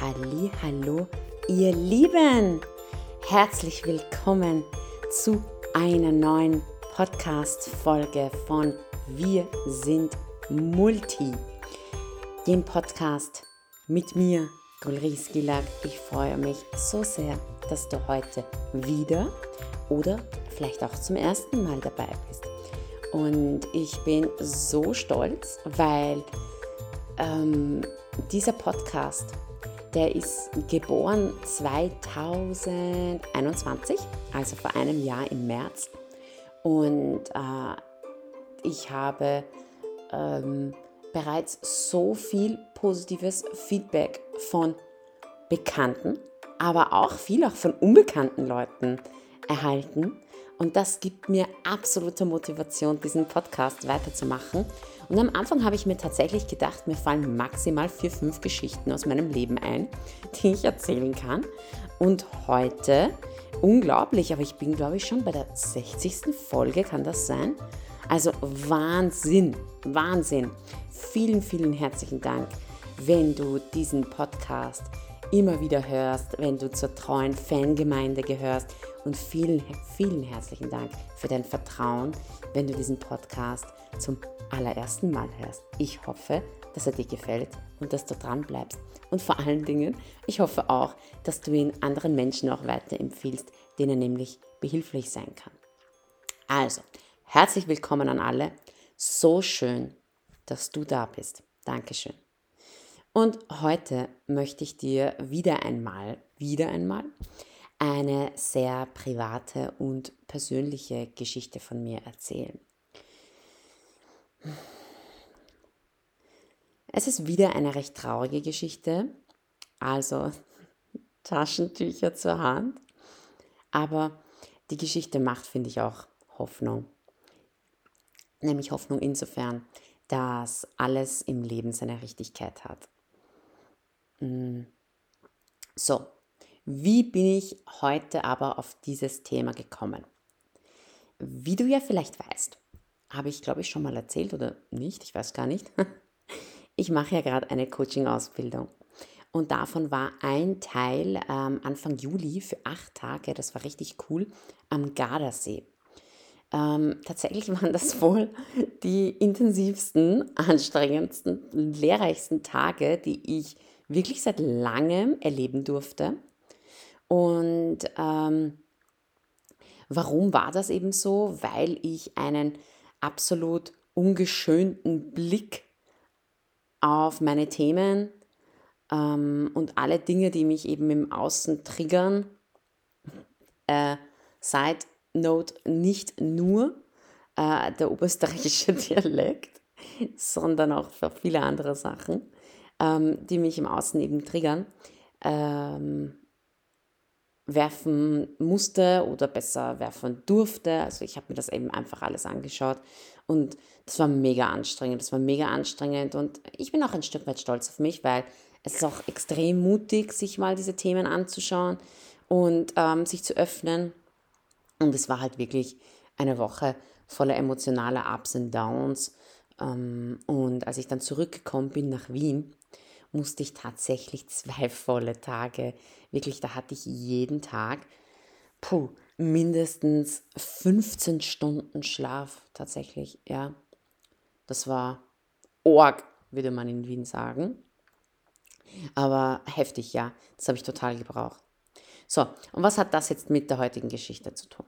Halli, hallo, ihr Lieben! Herzlich willkommen zu einer neuen Podcast-Folge von Wir sind Multi, dem Podcast mit mir, Gulris Gilag. Ich freue mich so sehr, dass du heute wieder oder vielleicht auch zum ersten Mal dabei bist. Und ich bin so stolz, weil ähm, dieser Podcast, der ist geboren 2021, also vor einem Jahr im März. Und äh, ich habe ähm, bereits so viel positives Feedback von Bekannten, aber auch viel auch von unbekannten Leuten erhalten. Und das gibt mir absolute Motivation, diesen Podcast weiterzumachen. Und am Anfang habe ich mir tatsächlich gedacht, mir fallen maximal vier, fünf Geschichten aus meinem Leben ein, die ich erzählen kann. Und heute, unglaublich, aber ich bin, glaube ich, schon bei der 60. Folge, kann das sein? Also Wahnsinn, Wahnsinn. Vielen, vielen herzlichen Dank, wenn du diesen Podcast immer wieder hörst, wenn du zur treuen Fangemeinde gehörst. Und vielen, vielen herzlichen Dank für dein Vertrauen, wenn du diesen Podcast zum allerersten Mal hörst. Ich hoffe, dass er dir gefällt und dass du dran bleibst. Und vor allen Dingen, ich hoffe auch, dass du ihn anderen Menschen auch weiterempfiehlst, denen er nämlich behilflich sein kann. Also, herzlich willkommen an alle. So schön, dass du da bist. Dankeschön. Und heute möchte ich dir wieder einmal, wieder einmal eine sehr private und persönliche Geschichte von mir erzählen. Es ist wieder eine recht traurige Geschichte, also Taschentücher zur Hand, aber die Geschichte macht, finde ich, auch Hoffnung. Nämlich Hoffnung insofern, dass alles im Leben seine Richtigkeit hat. Mm. So, wie bin ich heute aber auf dieses Thema gekommen? Wie du ja vielleicht weißt, habe ich, glaube ich, schon mal erzählt oder nicht, ich weiß gar nicht. Ich mache ja gerade eine Coaching-Ausbildung. Und davon war ein Teil ähm, Anfang Juli für acht Tage, das war richtig cool, am Gardasee. Ähm, tatsächlich waren das wohl die intensivsten, anstrengendsten, lehrreichsten Tage, die ich wirklich seit langem erleben durfte. Und ähm, warum war das eben so? Weil ich einen absolut ungeschönten Blick auf meine Themen ähm, und alle Dinge, die mich eben im Außen triggern, äh, Side Note nicht nur äh, der oberösterreichische Dialekt, sondern auch für viele andere Sachen ähm, die mich im Außen eben triggern, ähm, werfen musste oder besser werfen durfte. Also ich habe mir das eben einfach alles angeschaut und das war mega anstrengend. Das war mega anstrengend und ich bin auch ein Stück weit stolz auf mich, weil es ist auch extrem mutig, sich mal diese Themen anzuschauen und ähm, sich zu öffnen. Und es war halt wirklich eine Woche voller emotionaler Ups und Downs. Ähm, und als ich dann zurückgekommen bin nach Wien, musste ich tatsächlich zwei volle Tage, wirklich, da hatte ich jeden Tag puh, mindestens 15 Stunden Schlaf tatsächlich, ja. Das war Org, würde man in Wien sagen. Aber heftig, ja, das habe ich total gebraucht. So, und was hat das jetzt mit der heutigen Geschichte zu tun?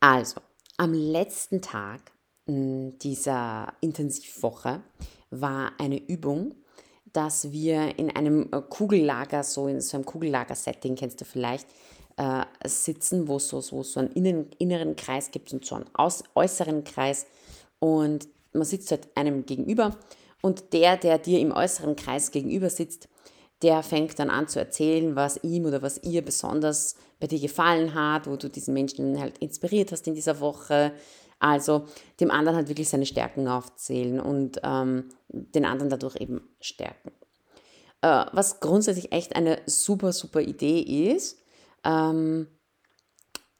Also, am letzten Tag hm, dieser Intensivwoche war eine Übung, dass wir in einem äh, Kugellager, so in so einem Kugellager-Setting, kennst du vielleicht, äh, sitzen, wo es so, so, so einen innen, inneren Kreis gibt und so einen aus, äußeren Kreis. Und man sitzt halt einem gegenüber und der, der dir im äußeren Kreis gegenüber sitzt, der fängt dann an zu erzählen, was ihm oder was ihr besonders bei dir gefallen hat, wo du diesen Menschen halt inspiriert hast in dieser Woche, also dem anderen halt wirklich seine Stärken aufzählen und ähm, den anderen dadurch eben stärken. Äh, was grundsätzlich echt eine super, super Idee ist. Ähm,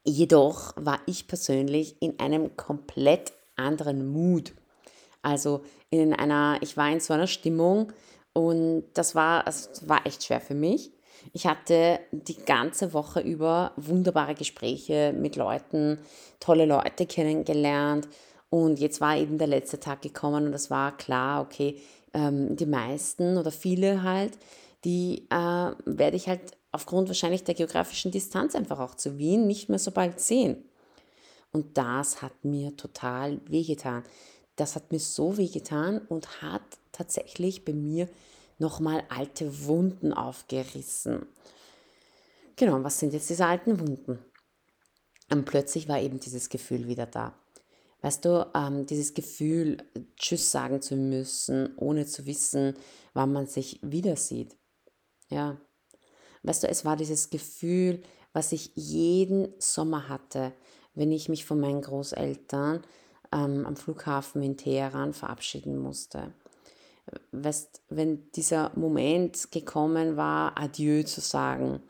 jedoch war ich persönlich in einem komplett anderen Mood. Also in einer, ich war in so einer Stimmung Und das war, also, das war echt schwer für mich. Ich hatte die ganze Woche über wunderbare Gespräche mit Leuten, tolle Leute kennengelernt. Und jetzt war eben der letzte Tag gekommen und es war klar, okay, ähm, die meisten oder viele halt, die äh, werde ich halt aufgrund wahrscheinlich der geografischen Distanz einfach auch zu Wien nicht mehr so bald sehen. Und das hat mir total wehgetan. Das hat mir so wehgetan und hat tatsächlich bei mir nochmal alte Wunden aufgerissen. Genau, was sind jetzt diese alten Wunden? Und plötzlich war eben dieses Gefühl wieder da. Weißt du, ähm, dieses Gefühl, Tschüss sagen zu müssen, ohne zu wissen, wann man sich wieder sieht. Ja. Weißt du, es war dieses Gefühl, was ich jeden Sommer hatte, wenn ich mich von meinen Großeltern ähm, am Flughafen in Teheran verabschieden musste. Weißt, wenn dieser Moment gekommen war, Adieu zu sagen,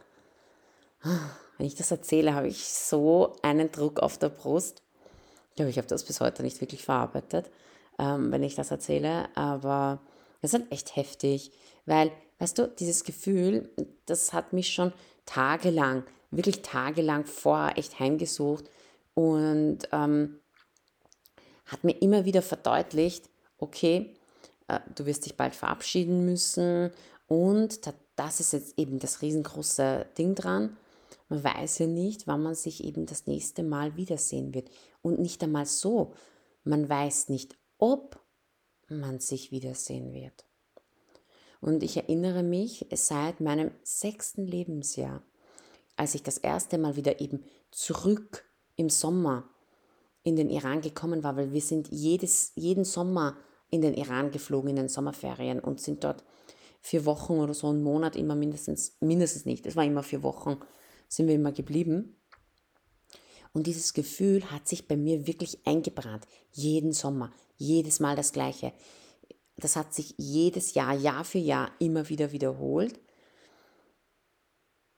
wenn ich das erzähle, habe ich so einen Druck auf der Brust. Ich glaube, ich habe das bis heute nicht wirklich verarbeitet, ähm, wenn ich das erzähle, aber das ist halt echt heftig, weil, weißt du, dieses Gefühl, das hat mich schon tagelang, wirklich tagelang vorher echt heimgesucht und ähm, hat mir immer wieder verdeutlicht, okay, du wirst dich bald verabschieden müssen und das ist jetzt eben das riesengroße Ding dran. Man weiß ja nicht, wann man sich eben das nächste Mal wiedersehen wird. Und nicht einmal so. Man weiß nicht, ob man sich wiedersehen wird. Und ich erinnere mich seit meinem sechsten Lebensjahr, als ich das erste Mal wieder eben zurück im Sommer in den Iran gekommen war, weil wir sind jedes, jeden Sommer in den Iran geflogen in den Sommerferien und sind dort vier Wochen oder so einen Monat immer mindestens, mindestens nicht, es war immer vier Wochen, sind wir immer geblieben. Und dieses Gefühl hat sich bei mir wirklich eingebrannt. Jeden Sommer, jedes Mal das Gleiche. Das hat sich jedes Jahr, Jahr für Jahr immer wieder wiederholt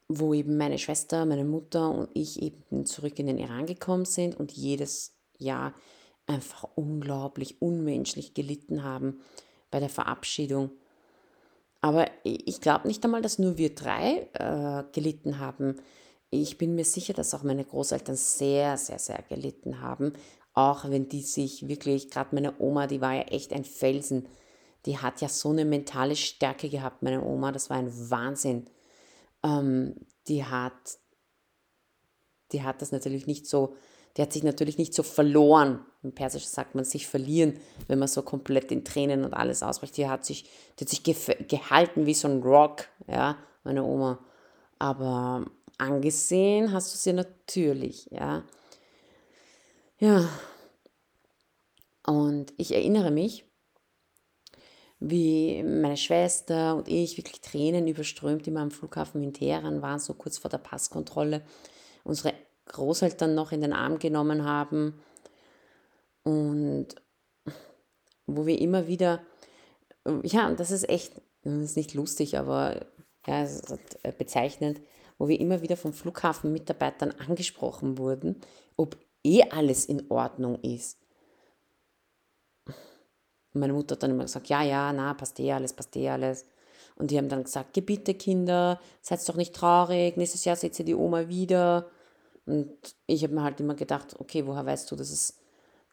wo eben meine Schwester, meine Mutter und ich eben zurück in den Iran gekommen sind und jedes Jahr einfach unglaublich unmenschlich gelitten haben bei der Verabschiedung. Aber ich glaube nicht einmal, dass nur wir drei äh, gelitten haben. Ich bin mir sicher, dass auch meine Großeltern sehr, sehr, sehr gelitten haben. Auch wenn die sich wirklich, gerade meine Oma, die war ja echt ein Felsen. Die hat ja so eine mentale Stärke gehabt, meine Oma. Das war ein Wahnsinn ähm, die hat, die hat das natürlich nicht so, die hat sich natürlich nicht so verloren. Im Persischen sagt man sich verlieren, wenn man so komplett in Tränen und alles ausbricht. Die hat sich, die hat sich gehalten wie so ein Rock, ja, meine Oma. Aber angesehen hast du sie natürlich, ja. Ja. Und ich erinnere mich, wie meine Schwester und ich wirklich Tränen überströmt immer am Flughafen in Teheran waren, so kurz vor der Passkontrolle, unsere Großeltern noch in den Arm genommen haben und wo wir immer wieder, ja, das ist echt, das ist nicht lustig, aber ja, ist äh, bezeichnend, wo wir immer wieder von Flughafenmitarbeitern angesprochen wurden, ob eh alles in Ordnung ist. Und meine Mutter hat dann immer gesagt, ja, ja, na, passt eh alles, passt eh alles. Und die haben dann gesagt, bitte Kinder, seid doch nicht traurig, nächstes Jahr seht ihr die Oma wieder. Und ich habe mir halt immer gedacht, okay, woher weißt du, dass es,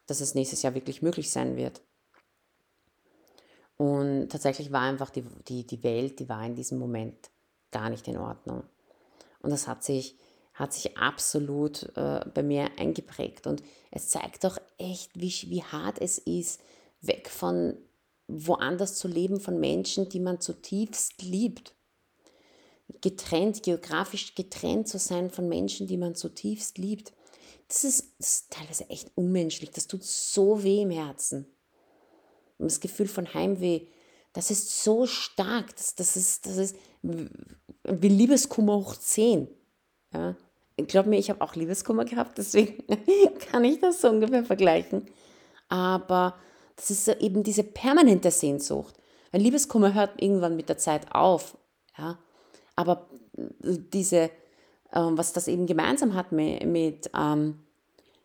dass es nächstes Jahr wirklich möglich sein wird? Und tatsächlich war einfach die, die, die Welt, die war in diesem Moment gar nicht in Ordnung. Und das hat sich, hat sich absolut äh, bei mir eingeprägt. Und es zeigt doch echt, wie, wie hart es ist, weg von woanders zu leben, von Menschen, die man zutiefst liebt. Getrennt, geografisch getrennt zu sein von Menschen, die man zutiefst liebt. Das ist, das ist teilweise echt unmenschlich. Das tut so weh im Herzen. Und das Gefühl von Heimweh, das ist so stark. Das, das, ist, das ist wie Liebeskummer hoch 10. Ja? Glaub mir, ich habe auch Liebeskummer gehabt, deswegen kann ich das so ungefähr vergleichen. Aber das ist eben diese permanente Sehnsucht. Ein Liebeskummer hört irgendwann mit der Zeit auf. Ja? Aber äh, diese, ähm, was das eben gemeinsam hat mit, mit, ähm,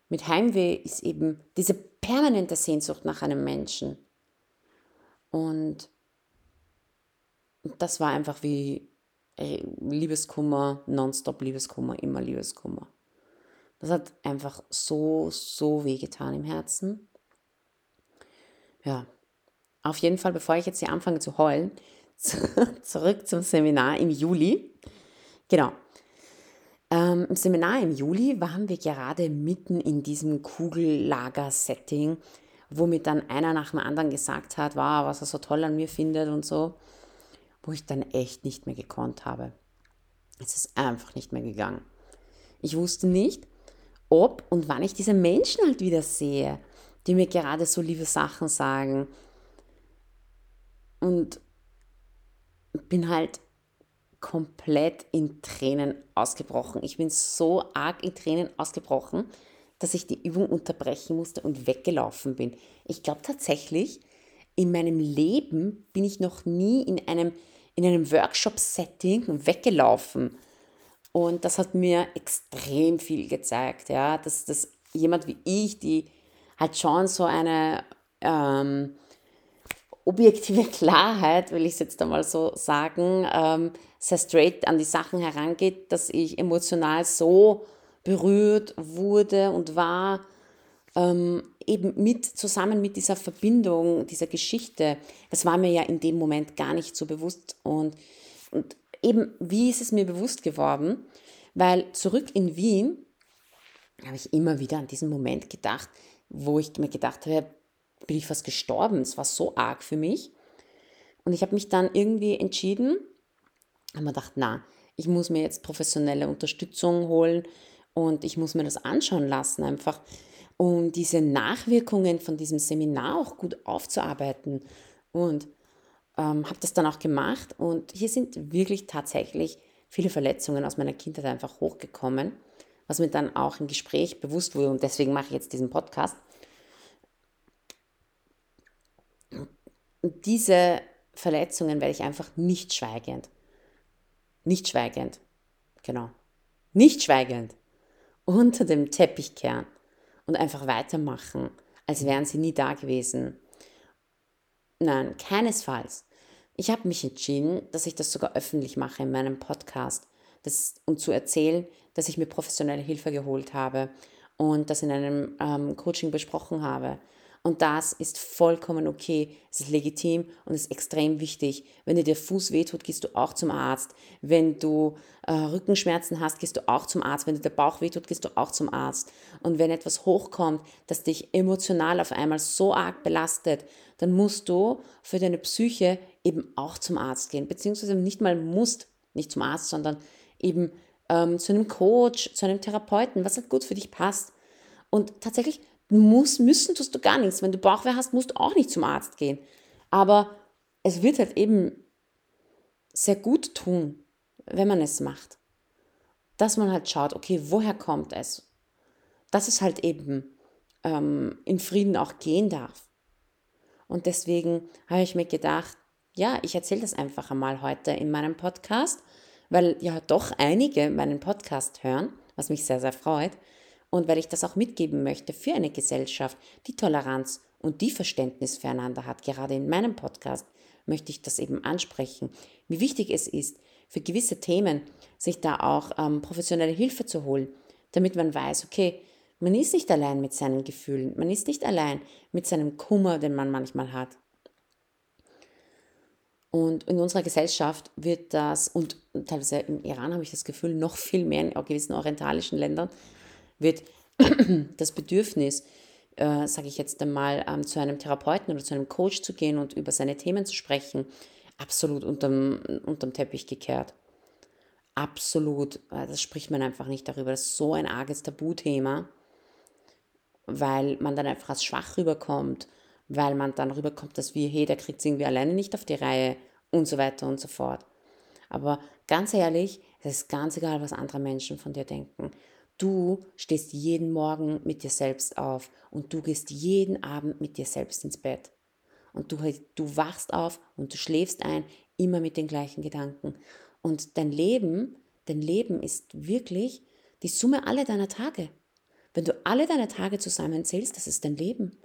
mit Heimweh, ist eben diese permanente Sehnsucht nach einem Menschen. Und das war einfach wie äh, Liebeskummer, nonstop Liebeskummer, immer Liebeskummer. Das hat einfach so, so wehgetan im Herzen. Ja, auf jeden Fall, bevor ich jetzt hier anfange zu heulen, zurück zum Seminar im Juli. Genau. Ähm, Im Seminar im Juli waren wir gerade mitten in diesem Kugellager-Setting, wo mir dann einer nach dem anderen gesagt hat, wow, was er so toll an mir findet und so, wo ich dann echt nicht mehr gekonnt habe. Es ist einfach nicht mehr gegangen. Ich wusste nicht, ob und wann ich diese Menschen halt wieder sehe, die mir gerade so liebe Sachen sagen. Und bin halt komplett in Tränen ausgebrochen. Ich bin so arg in Tränen ausgebrochen, dass ich die Übung unterbrechen musste und weggelaufen bin. Ich glaube tatsächlich, in meinem Leben bin ich noch nie in einem, in einem Workshop-Setting weggelaufen. Und das hat mir extrem viel gezeigt, ja, dass, dass jemand wie ich, die halt schon so eine ähm, objektive Klarheit, will ich es jetzt einmal so sagen, ähm, sehr straight an die Sachen herangeht, dass ich emotional so berührt wurde und war, ähm, eben mit, zusammen mit dieser Verbindung, dieser Geschichte. Das war mir ja in dem Moment gar nicht so bewusst. Und, und eben, wie ist es mir bewusst geworden? Weil zurück in Wien habe ich immer wieder an diesen Moment gedacht, wo ich mir gedacht habe, bin ich fast gestorben. Es war so arg für mich. Und ich habe mich dann irgendwie entschieden, habe mir gedacht, na, ich muss mir jetzt professionelle Unterstützung holen und ich muss mir das anschauen lassen, einfach um diese Nachwirkungen von diesem Seminar auch gut aufzuarbeiten. Und ähm, habe das dann auch gemacht. Und hier sind wirklich tatsächlich viele Verletzungen aus meiner Kindheit einfach hochgekommen, was mir dann auch im Gespräch bewusst wurde. Und deswegen mache ich jetzt diesen Podcast. Und diese Verletzungen werde ich einfach nicht schweigend, nicht schweigend, genau, nicht schweigend unter dem Teppich kehren und einfach weitermachen, als wären sie nie da gewesen. Nein, keinesfalls. Ich habe mich entschieden, dass ich das sogar öffentlich mache in meinem Podcast das, und zu erzählen, dass ich mir professionelle Hilfe geholt habe und das in einem ähm, Coaching besprochen habe und das ist vollkommen okay. Es ist legitim und es ist extrem wichtig. Wenn dir der Fuß wehtut, gehst du auch zum Arzt. Wenn du äh, Rückenschmerzen hast, gehst du auch zum Arzt. Wenn dir der Bauch wehtut, gehst du auch zum Arzt. Und wenn etwas hochkommt, das dich emotional auf einmal so arg belastet, dann musst du für deine Psyche eben auch zum Arzt gehen. Beziehungsweise nicht mal musst, nicht zum Arzt, sondern eben ähm, zu einem Coach, zu einem Therapeuten, was halt gut für dich passt. Und tatsächlich muss, müssen tust du gar nichts. Wenn du Bauchweh hast, musst du auch nicht zum Arzt gehen. Aber es wird halt eben sehr gut tun, wenn man es macht. Dass man halt schaut, okay, woher kommt es? Dass es halt eben ähm, in Frieden auch gehen darf. Und deswegen habe ich mir gedacht, ja, ich erzähle das einfach einmal heute in meinem Podcast, weil ja doch einige meinen Podcast hören, was mich sehr, sehr freut und weil ich das auch mitgeben möchte für eine Gesellschaft, die Toleranz und die Verständnis füreinander hat, gerade in meinem Podcast möchte ich das eben ansprechen, wie wichtig es ist, für gewisse Themen sich da auch ähm, professionelle Hilfe zu holen, damit man weiß, okay, man ist nicht allein mit seinen Gefühlen, man ist nicht allein mit seinem Kummer, den man manchmal hat. Und in unserer Gesellschaft wird das, und teilweise im Iran habe ich das Gefühl, noch viel mehr in gewissen orientalischen Ländern, wird das Bedürfnis, äh, sage ich jetzt einmal, ähm, zu einem Therapeuten oder zu einem Coach zu gehen und über seine Themen zu sprechen, absolut unterm, unterm Teppich gekehrt. Absolut. Äh, das spricht man einfach nicht darüber. Das ist so ein arges Tabuthema, weil man dann einfach als schwach rüberkommt, weil man dann rüberkommt, dass wir, hey, der kriegt es irgendwie alleine nicht auf die Reihe und so weiter und so fort. Aber ganz ehrlich, es ist ganz egal, was andere Menschen von dir denken. Du stehst jeden Morgen mit dir selbst auf und du gehst jeden Abend mit dir selbst ins Bett. Und du, du wachst auf und du schläfst ein, immer mit den gleichen Gedanken. Und dein Leben, dein Leben ist wirklich die Summe aller deiner Tage. Wenn du alle deine Tage zusammenzählst, das ist dein Leben.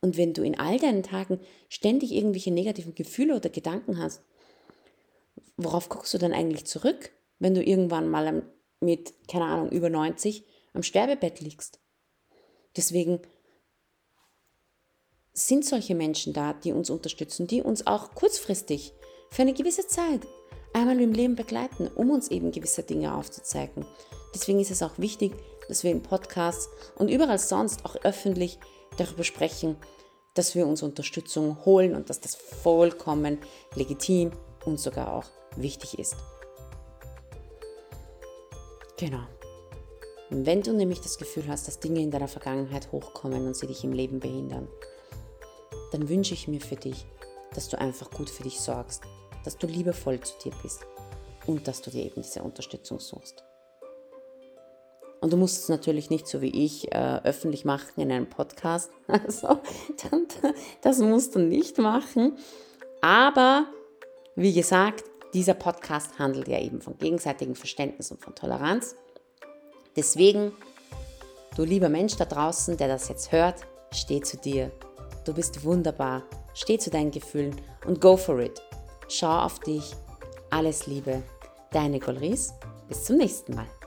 Und wenn du in all deinen Tagen ständig irgendwelche negativen Gefühle oder Gedanken hast, worauf guckst du denn eigentlich zurück, wenn du irgendwann mal mit, keine Ahnung, über 90 am Sterbebett liegst? Deswegen sind solche Menschen da, die uns unterstützen, die uns auch kurzfristig für eine gewisse Zeit einmal im Leben begleiten, um uns eben gewisse Dinge aufzuzeigen. Deswegen ist es auch wichtig, dass wir in Podcasts und überall sonst auch öffentlich darüber sprechen, dass wir uns Unterstützung holen und dass das vollkommen legitim und sogar auch wichtig ist. Genau. wenn du nämlich das Gefühl hast, dass Dinge in deiner Vergangenheit hochkommen und sie dich im Leben behindern, dann wünsche ich mir für dich, dass du einfach gut für dich sorgst, dass du liebevoll zu dir bist und dass du dir eben diese Unterstützung suchst. Und du musst es natürlich nicht so wie ich äh, öffentlich machen in einem Podcast. Also, das musst du nicht machen. Aber wie gesagt, dieser Podcast handelt ja eben von gegenseitigem Verständnis und von Toleranz. Deswegen, du lieber Mensch da draußen, der das jetzt hört, steh zu dir. Du bist wunderbar. Steh zu deinen Gefühlen und go for it. Schau auf dich. Alles Liebe. Deine Golris. Bis zum nächsten Mal.